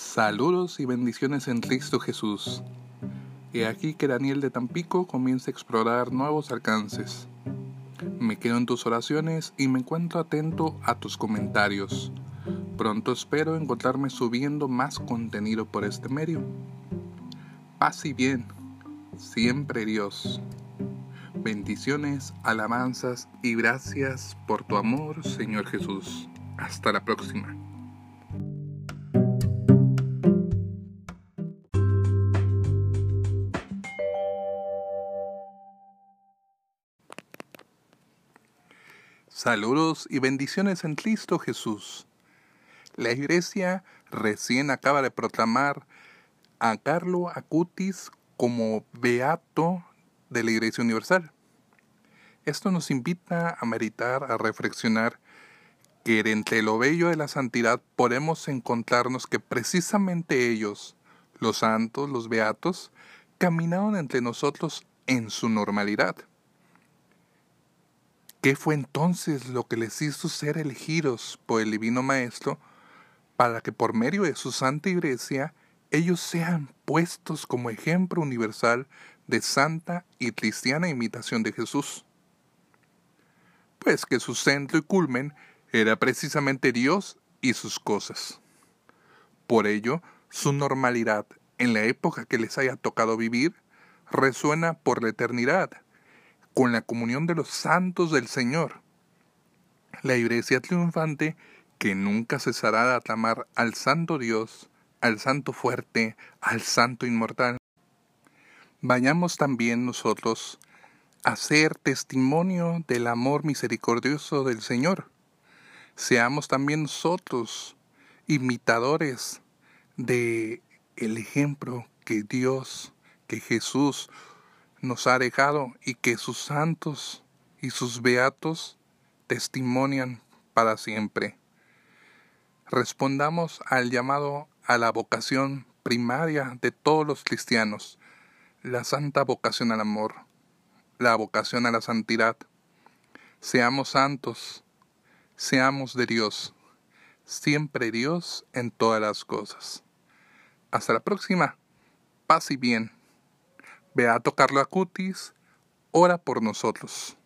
Saludos y bendiciones en Cristo Jesús. He aquí que Daniel de Tampico comienza a explorar nuevos alcances. Me quedo en tus oraciones y me encuentro atento a tus comentarios. Pronto espero encontrarme subiendo más contenido por este medio. Paz y bien, siempre Dios. Bendiciones, alabanzas y gracias por tu amor, Señor Jesús. Hasta la próxima. Saludos y bendiciones en Cristo Jesús. La iglesia recién acaba de proclamar a Carlo Acutis como beato de la Iglesia Universal. Esto nos invita a meditar, a reflexionar que entre lo bello de la santidad podemos encontrarnos que precisamente ellos, los santos, los beatos, caminaron entre nosotros en su normalidad. ¿Qué fue entonces lo que les hizo ser elegidos por el Divino Maestro para que por medio de su Santa Iglesia ellos sean puestos como ejemplo universal de santa y cristiana imitación de Jesús? Pues que su centro y culmen era precisamente Dios y sus cosas. Por ello, su normalidad en la época que les haya tocado vivir resuena por la eternidad con la comunión de los santos del Señor. La iglesia triunfante que nunca cesará de aclamar al Santo Dios, al Santo fuerte, al Santo inmortal. Vayamos también nosotros a ser testimonio del amor misericordioso del Señor. Seamos también nosotros imitadores de el ejemplo que Dios, que Jesús nos ha dejado y que sus santos y sus beatos testimonian para siempre. Respondamos al llamado a la vocación primaria de todos los cristianos, la santa vocación al amor, la vocación a la santidad. Seamos santos, seamos de Dios, siempre Dios en todas las cosas. Hasta la próxima. Paz y bien. Beato Carlo Acutis, ora por nosotros.